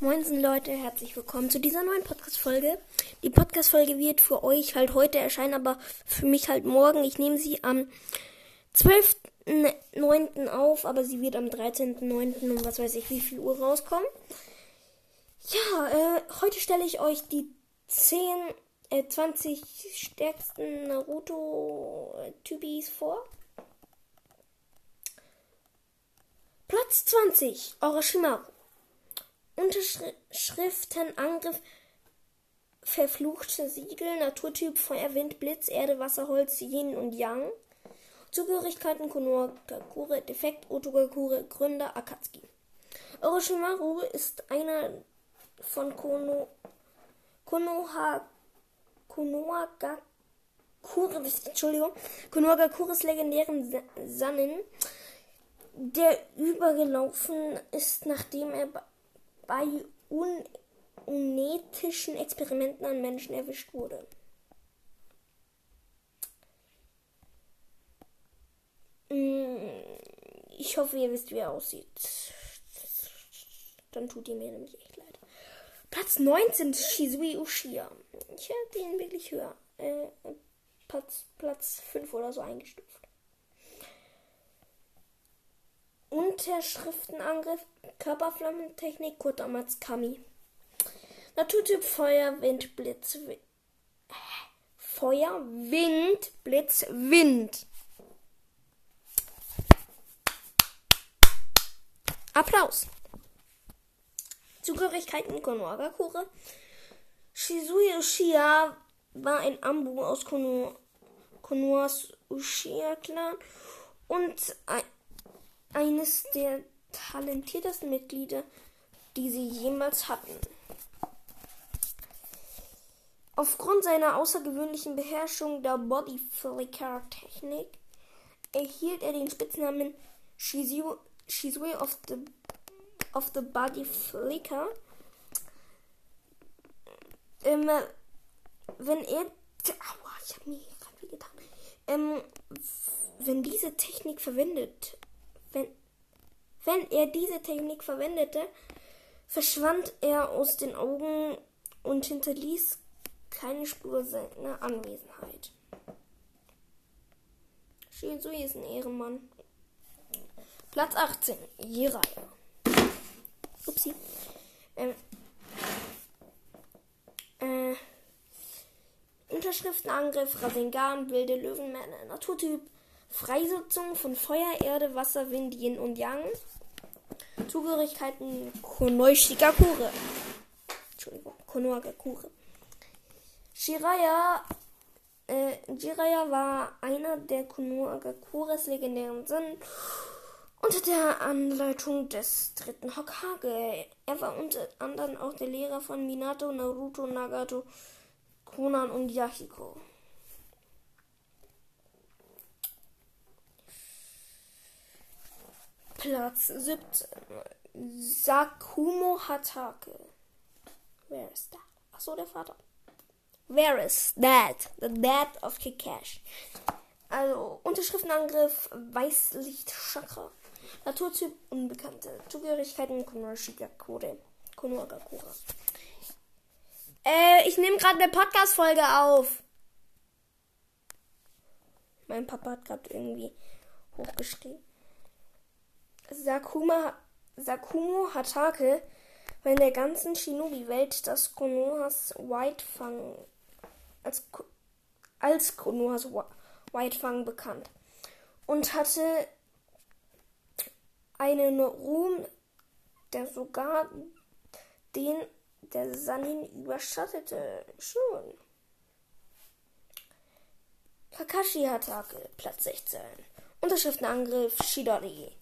Moinsen Leute, herzlich willkommen zu dieser neuen Podcast-Folge. Die Podcast-Folge wird für euch halt heute erscheinen, aber für mich halt morgen. Ich nehme sie am 12.09. auf, aber sie wird am 13.09. um was weiß ich wie viel Uhr rauskommen. Ja, äh, heute stelle ich euch die 10, äh, 20 stärksten Naruto-Typis vor. Platz 20, Orochimaru. Unterschriftenangriff Verfluchte Siegel, Naturtyp Feuer, Wind, Blitz, Erde, Wasser, Holz, Yin und Yang. Zugehörigkeiten Konohagakure, Defekt Otogakure, Gründer Akatsuki. Orochimaru ist einer von Kono, Konoha, Konohagakure, Entschuldigung, Konohagakures legendären Sannen, der übergelaufen ist, nachdem er bei unethischen Experimenten an Menschen erwischt wurde. Mm, ich hoffe, ihr wisst, wie er aussieht. Dann tut ihr mir nämlich echt leid. Platz 19 ist Shizui Ushia. Ich hätte ihn wirklich höher. Äh, Platz, Platz 5 oder so eingestuft. Unterschriftenangriff, Körperflammentechnik, kurz damals Kami. Naturtyp Feuer, Wind, Blitz, Wind. Feuer, Wind, Blitz, Wind. Applaus. Zugehörigkeiten Konohagakure. Shizui Ushia war ein Ambu aus Kono, Konohas Ushia-Clan und ein eines der talentiertesten Mitglieder, die sie jemals hatten. Aufgrund seiner außergewöhnlichen Beherrschung der Body Flicker Technik erhielt er den Spitznamen Shizue of the, of the Body Flicker. Ähm, wenn er. Aua, ich hab mir gerade wie getan. Ähm, wenn diese Technik verwendet wenn, wenn er diese Technik verwendete, verschwand er aus den Augen und hinterließ keine Spur seiner Anwesenheit. Shinsui ist ein Ehrenmann. Platz 18, Jiraiya. Upsi. Ähm, äh, Unterschriftenangriff, Rasengan, wilde Löwenmänner, Naturtyp, Freisetzung von Feuer, Erde, Wasser, Wind, Yin und Yang. Zugehörigkeiten Konoshigakure. Entschuldigung, Konohagakure. Shiraya, äh, Jiraiya war einer der Konohagakures legendären Sönnen unter der Anleitung des dritten Hokage. Er war unter anderem auch der Lehrer von Minato, Naruto, Nagato, Konan und Yahiko. Platz 17. Sakumo Hatake. Wer ist that? Achso, der Vater. Where is that? The dad of Kikash. Also, Unterschriftenangriff, Weißlicht Chakra. Naturtyp Unbekannte. Zugehörigkeiten Konoshigakure. Konohagakure. Äh, ich nehme gerade eine Podcast-Folge auf. Mein Papa hat gerade irgendwie hochgeschrieben. Sakuma, Sakumo Hatake war in der ganzen Shinobi-Welt das Konohas Whitefang als, als Konohas Whitefang bekannt und hatte einen Ruhm, der sogar den der Sanin überschattete. Schon. Kakashi Hatake, Platz 16. Unterschriftenangriff Shidori.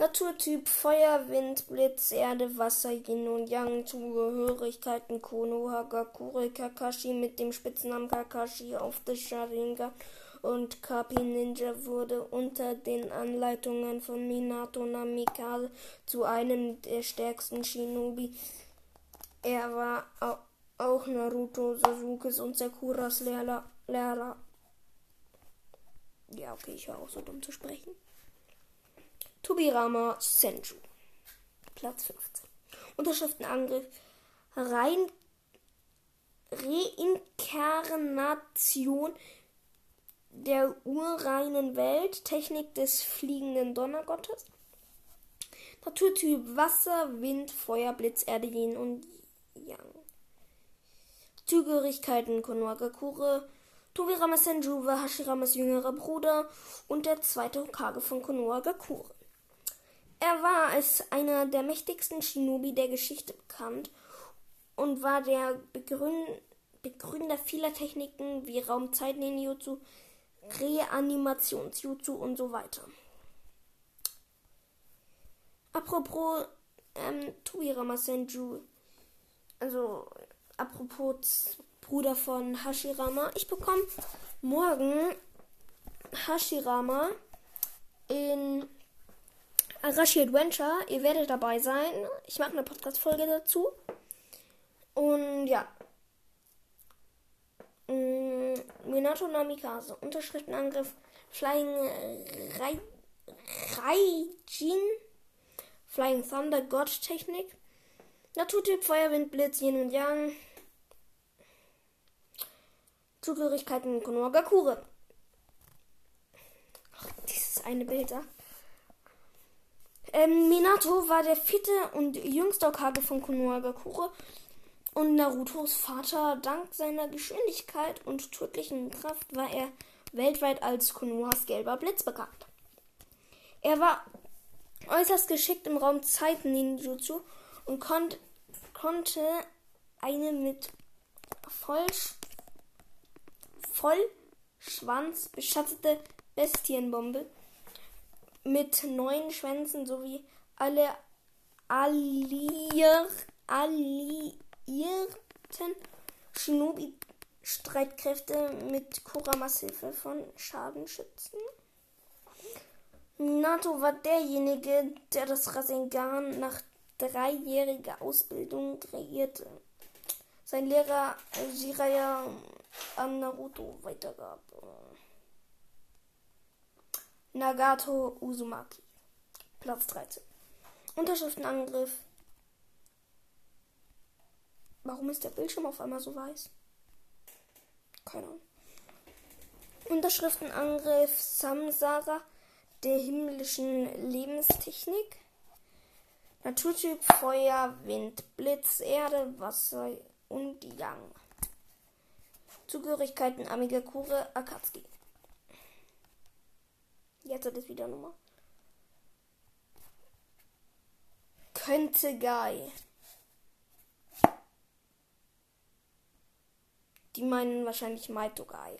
Naturtyp Feuer, Wind, Blitz, Erde, Wasser, Yin und Yang, Zugehörigkeiten Konoha, Gakure, Kakashi mit dem Spitznamen Kakashi auf der Sharingan und Kapi Ninja wurde unter den Anleitungen von Minato Namikaze zu einem der stärksten Shinobi. Er war auch Naruto, Sasukes und Sakuras Lehrer. Ja, okay, ich war auch so dumm zu sprechen. Tobirama Senju. Platz 15. Unterschriftenangriff. Rein Reinkarnation der urreinen Welt. Technik des fliegenden Donnergottes. Naturtyp Wasser, Wind, Feuer, Blitz, Erde, Yin und Yang. Zugehörigkeiten Konohagakure, Tobirama Senju war Hashiramas jüngerer Bruder und der zweite Hokage von Konohagakure. Er war als einer der mächtigsten Shinobi der Geschichte bekannt und war der Begründer vieler Techniken wie Raumzeit-Ninjutsu, Reanimationsjutsu und so weiter. Apropos ähm, Tobirama Senju, also apropos Bruder von Hashirama, ich bekomme morgen Hashirama in Arashi Adventure. Ihr werdet dabei sein. Ich mache eine Podcast-Folge dazu. Und ja. Mm, Minato Namikaze. Unterschriftenangriff. Flying Rai Raijin. Flying Thunder God Technik. Naturtyp Feuerwind, Blitz, Yin und Yang. Zugehörigkeiten Konohagakure. Ach, dieses eine Bild da. Ähm, Minato war der vierte und jüngste Okage von Konohagakure und Narutos Vater. Dank seiner Geschwindigkeit und tödlichen Kraft war er weltweit als Konohas gelber Blitz bekannt. Er war äußerst geschickt im Raum Zeiten Ninjutsu und kon konnte eine mit Vollsch Vollschwanz beschattete Bestienbombe mit neun Schwänzen sowie alle alliier, alliierten Shinobi-Streitkräfte mit Kuramas Hilfe von Schaden schützen. Minato war derjenige, der das Rasengan nach dreijähriger Ausbildung kreierte. Sein Lehrer Jiraiya an Naruto weitergab. Nagato Uzumaki. Platz 13. Unterschriftenangriff. Warum ist der Bildschirm auf einmal so weiß? Keine Ahnung. Unterschriftenangriff Samsara der himmlischen Lebenstechnik. Naturtyp Feuer, Wind, Blitz, Erde, Wasser und Yang. Zugehörigkeiten Amigakure, Akatsuki. Jetzt hat es wieder Nummer. Könnte Guy. Die meinen wahrscheinlich Maito Guy.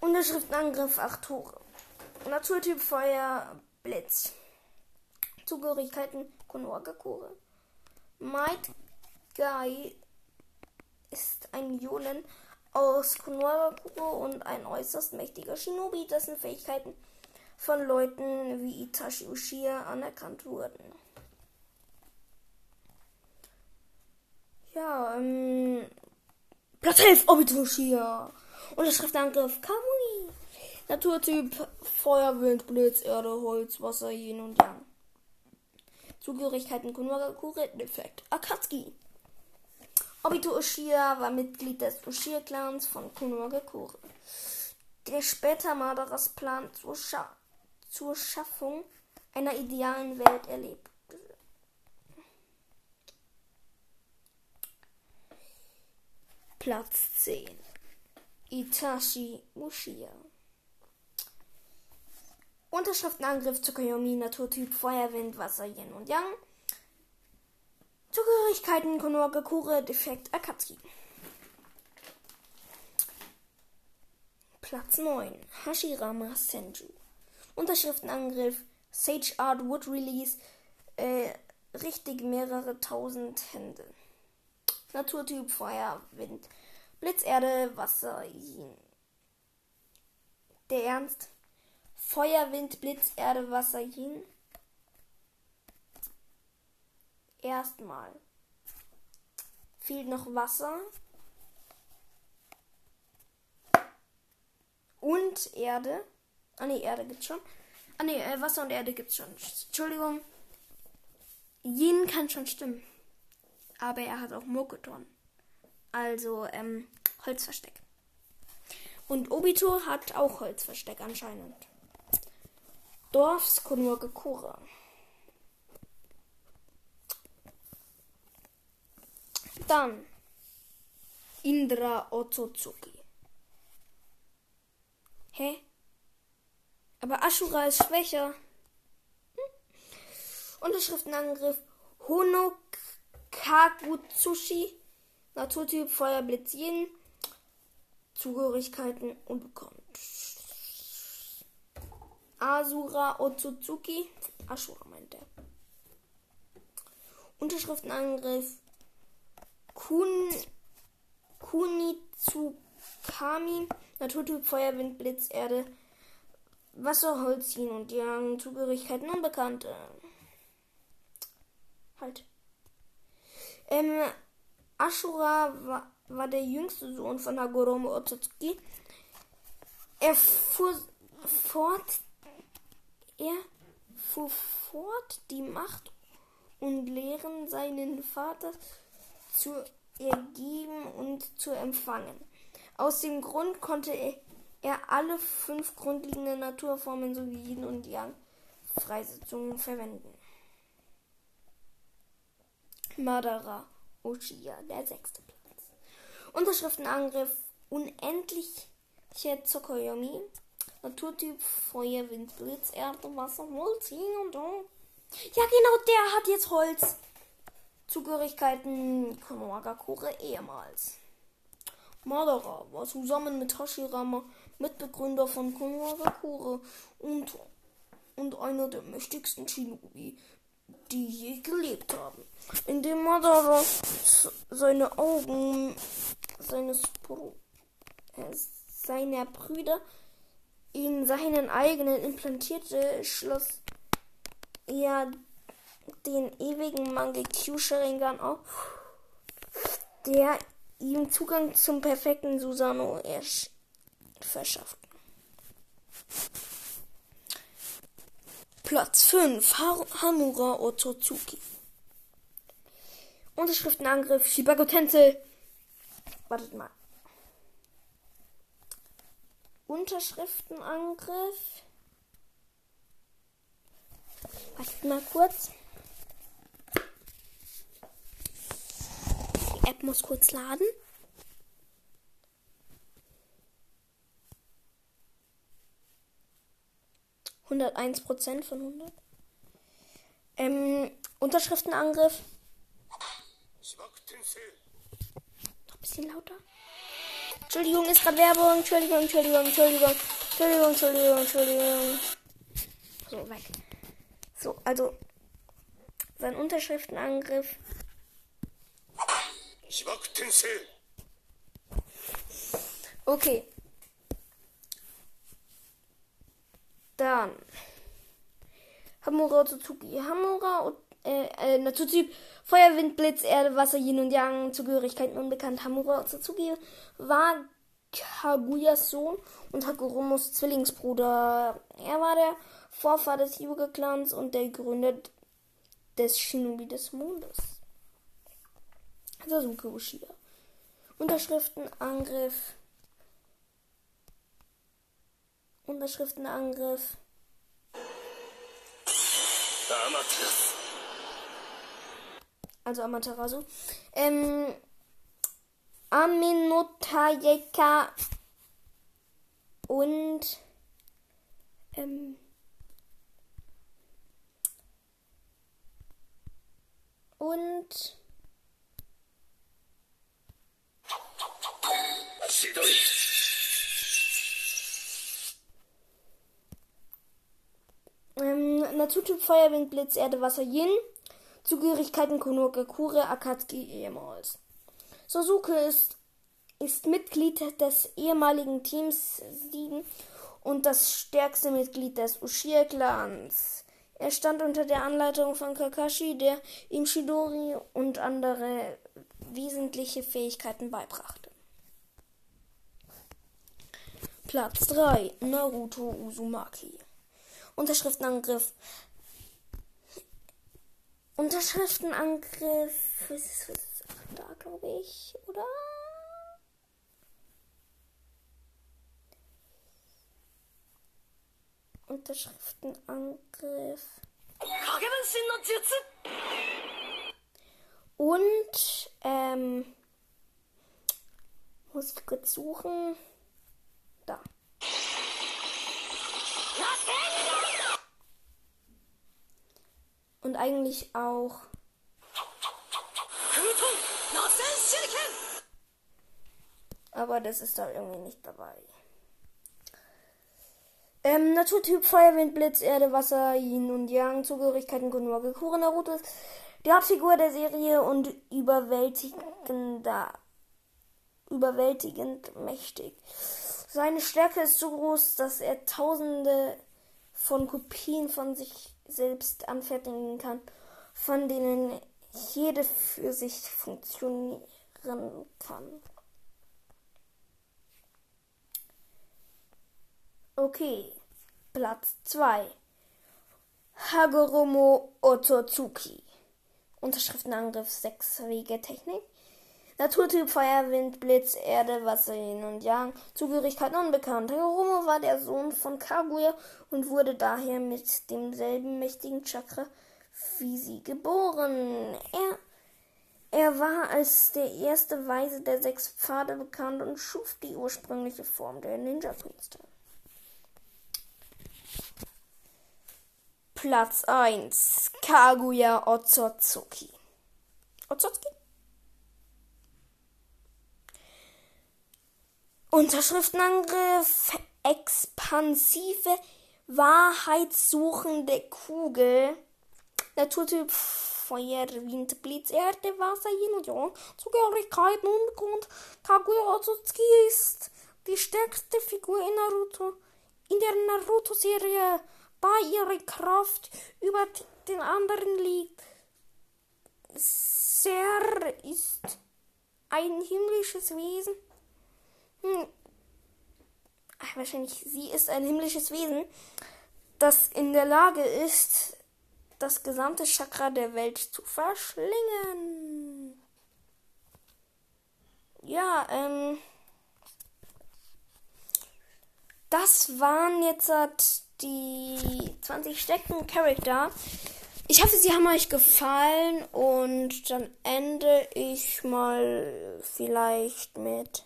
Unterschriftenangriff 8 Tore. Naturtyp Feuer Blitz. Zugehörigkeiten Konohagakure. Might Guy ist ein Jonen aus Konohagakure und ein äußerst mächtiger Shinobi, dessen Fähigkeiten von Leuten wie Itachi Uchiha anerkannt wurden. Ja, ähm, Platz 11, Obito Uchiha. Unterschriftangriff Kamui. Naturtyp Feuer, Wind, Blitz, Erde, Holz, Wasser, Yin und Yang. Zugehörigkeiten Konohagakure, Defekt Akatsuki. Obito Uchiha war Mitglied des Uchiha-Clans von Konohagakure, der später Madaras Plan zur, Scha zur Schaffung einer idealen Welt erlebte. Platz 10 Itachi Uchiha. Unterschriftenangriff Tsukuyomi Naturtyp Feuerwind Wasser Yin und Yang Zugehörigkeiten Konohagakure Defekt Akatsuki. Platz 9. Hashirama Senju. Unterschriftenangriff Sage Art Wood Release. Äh, richtig mehrere tausend Hände. Naturtyp Feuer, Wind, Blitz, Erde, Wasser, Yin. Der Ernst. Feuer, Wind, Blitz, Erde, Wasser, Yin. Erstmal fehlt noch Wasser und Erde. Ah ne, Erde gibt's schon. Ah ne, Wasser und Erde gibt's schon. Entschuldigung. Yin kann schon stimmen. Aber er hat auch Mokoton. Also, ähm, Holzversteck. Und Obito hat auch Holzversteck anscheinend. Dorfs Konuagakura. Dann Indra Otsutsuki. Hä? Aber Ashura ist schwächer. Hm. Unterschriftenangriff Hono Kagutsushi. Naturtyp Feuerblitz Yin. Zugehörigkeiten unbekannt. Asura Otsutsuki. Ashura meint er. Unterschriftenangriff Kun Kunitsukami. Naturtyp Feuerwind, Blitz, Erde, Wasser, Holz, Yin und Yang. Zugehörigkeiten unbekannte. Halt. Ähm, Ashura war, war der jüngste Sohn von Hagoromo Otsutsuki. Er fuhr fort, er fuhr fort die Macht und Lehren seinen Vaters zu ergeben und zu empfangen. Aus dem Grund konnte er, alle fünf grundlegenden Naturformen sowie Yin und Yang Freisetzungen verwenden. Madara Uchiha, der sechste Platz. Unterschriftenangriff Unendliche Tsukuyomi. Naturtyp Feuer, Wind, Blitz, Erde, Wasser, Holz, Yin und Yang. Ja, genau, der hat jetzt Holz. Zugehörigkeiten Konohagakure ehemals. Madara war zusammen mit Hashirama Mitbegründer von Konohagakure und, und einer der mächtigsten Shinobi, die je gelebt haben. Indem Madara seine Augen seines äh, seiner Brüder in seinen eigenen implantierte, schloss er den ewigen Mangekyu Sharingan auf, der ihm Zugang zum perfekten Susano verschafft. Platz 5 Hamura Otsutsuki. Unterschriftenangriff Shibago Tensei. Wartet mal. Unterschriftenangriff. Wartet mal kurz. App muss kurz laden. Hunderteins Prozent von hundert. Ähm, Unterschriftenangriff. Noch ein bisschen lauter. Entschuldigung, ist gerade Werbung. Entschuldigung, Entschuldigung, Entschuldigung. Entschuldigung, Entschuldigung, Entschuldigung. So, weg. So, also sein Unterschriftenangriff Okay. Dann. Hamura Otsutsuki. Hamura äh, äh, Naturtyp Feuerwind, Blitz, Erde, Wasser, Yin und Yang, Zugehörigkeiten unbekannt. Hamura Otsutsuki war Kaguyas Sohn und Hagurumos Zwillingsbruder. Er war der Vorfahr des Yuga-Clans und der Gründer des Shinobi des Mondes. Sasuke Ushida. Unterschriftenangriff. Unterschriftenangriff. Amaterasu. Also Amaterasu. Ähm, Aminotayeka und ähm, und Ähm, Naturtyp Feuerwind, Blitz, Erde, Wasser, Yin. Zugehörigkeiten Konokakure, Akatsuki ehemals. Sosuke ist, ist Mitglied des ehemaligen Teams 7 und das stärkste Mitglied des Ushia-Clans. Er stand unter der Anleitung von Kakashi, der ihm Shidori und andere wesentliche Fähigkeiten beibrachte. Platz 3 Naruto Uzumaki. Unterschriftenangriff Unterschriftenangriff. Ist, ist da, glaube ich, oder? Unterschriftenangriff. Und, ähm, muss ich kurz suchen. Da. Und eigentlich auch. Aber das ist da irgendwie nicht dabei. Ähm, Naturtyp Feuer, Wind, Blitz, Erde, Wasser, Yin und Yang, Zugehörigkeiten Konoha Kure Naruto die Hauptfigur der Serie und überwältigender, überwältigend mächtig. Seine Stärke ist so groß, dass er tausende von Kopien von sich selbst anfertigen kann, von denen jede für sich funktionieren kann. Okay, Platz 2. Hagoromo Ototsuki. Unterschriftenangriff 6 Wege Technik. Naturtyp Feuer, Wind, Blitz, Erde, Wasser, Yin und Yang. Zugehörigkeit unbekannt. Hagoromo war der Sohn von Kaguya und wurde daher mit demselben mächtigen Chakra wie sie geboren. Er, er war als der erste Weise der sechs Pfade bekannt und schuf die ursprüngliche Form der Ninja-Künste. Platz 1 Kaguya Otsotsuki. Otsotsuki? Unterschriftenangriff, expansive, wahrheitssuchende Kugel, Naturtyp Feuer, Wind, Blitz, Erde, Wasser, Yin und Yang, Zugehörigkeit und Grund. Kaguya Otsutsuki ist die stärkste Figur in Naruto, in der Naruto-Serie da ihre Kraft über den anderen liegt. Ser ist ein himmlisches Wesen. Hm. Wahrscheinlich, sie ist ein himmlisches Wesen, das in der Lage ist, das gesamte Chakra der Welt zu verschlingen. Ja, ähm. Das waren jetzt die 20 Stecken Charakter. Ich hoffe, sie haben euch gefallen und dann ende ich mal vielleicht mit.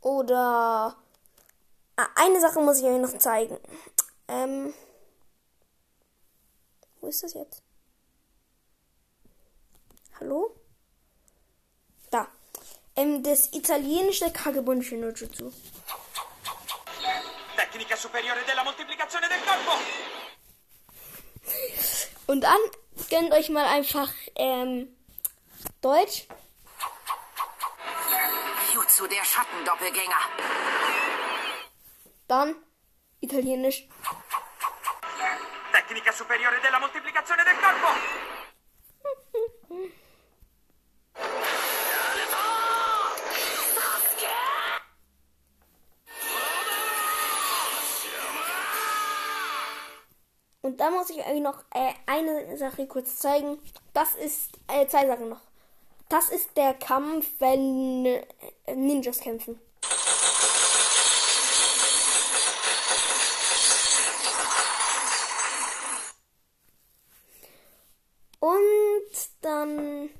Oder ah, eine Sache muss ich euch noch zeigen. Ähm, wo ist das jetzt? Hallo? ähm, das italienische Kagebundische no Jutsu. Tecnica superiore della moltiplicazione del corpo. Und dann gönnt euch mal einfach ähm, Deutsch. Jutsu der Schattendoppelgänger. Dann Italienisch. Tecnica superiore della moltiplicazione del corpo. Und da muss ich euch noch äh, eine Sache kurz zeigen. Das ist, äh, zwei Sachen noch. Das ist der Kampf, wenn Ninjas kämpfen. Und dann.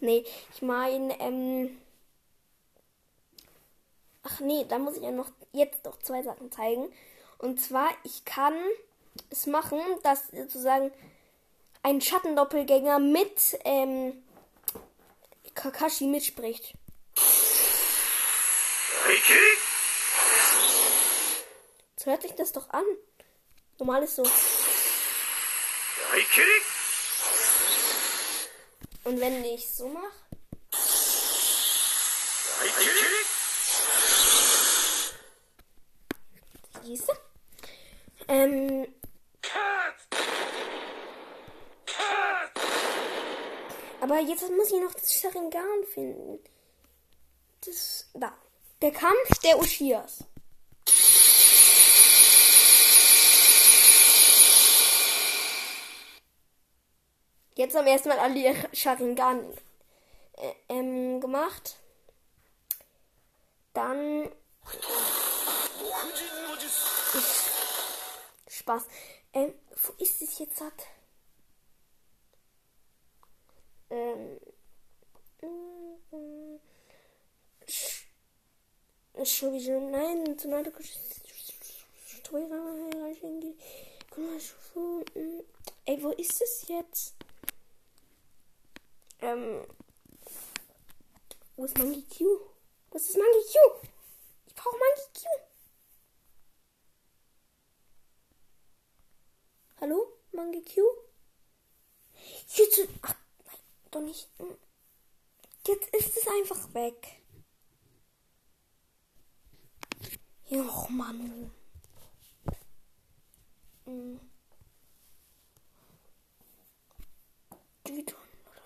Nee, ich meine, ähm. Ach nee, da muss ich ja noch jetzt noch zwei Sachen zeigen. Und zwar, ich kann es machen, dass sozusagen ein Schattendoppelgänger mit ähm, Kakashi mitspricht. So hört sich das doch an. Normal ist so. Und wenn ich so mache. Siehst du? Ähm. jetzt muss ich noch das Sharingan finden. Das, da. Der Kampf der Ushias. Jetzt haben wir erstmal alle ihre Sharingan äh, ähm, gemacht. Dann. Spaß. Ähm, wo ist es jetzt? Hat? Ähm. Entschuldigung, nein, zu Ey, wo ist es jetzt? Ähm. Wo ist Monkey Q? Was ist Monkey Q? Ich brauche Monkey Q. Hallo? Monkey Q? Jetzt. Ach, nein, doch nicht. Jetzt ist es einfach weg. Och, Mann. Hm. Die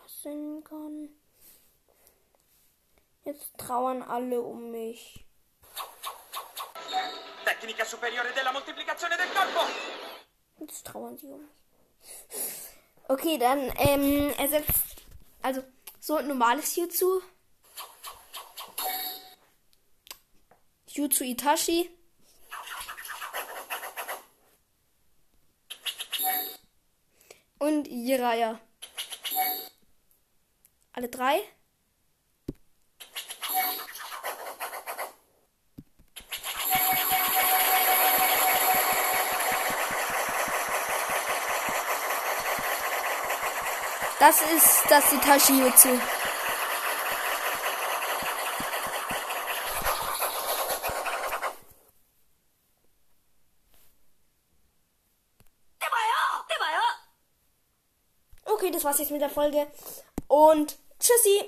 lassen kann. Jetzt trauern alle um mich. Tecnica superiore della moltiplicazione del corpo. Jetzt trauern sie um mich. Okay, dann ähm, ersetzt also so ein normales hierzu. Jutsu Itachi. Und Jiraiya. Alle drei. Das ist das Itachi Jutsu. Okay, das war's jetzt mit der Folge. Und tschüssi!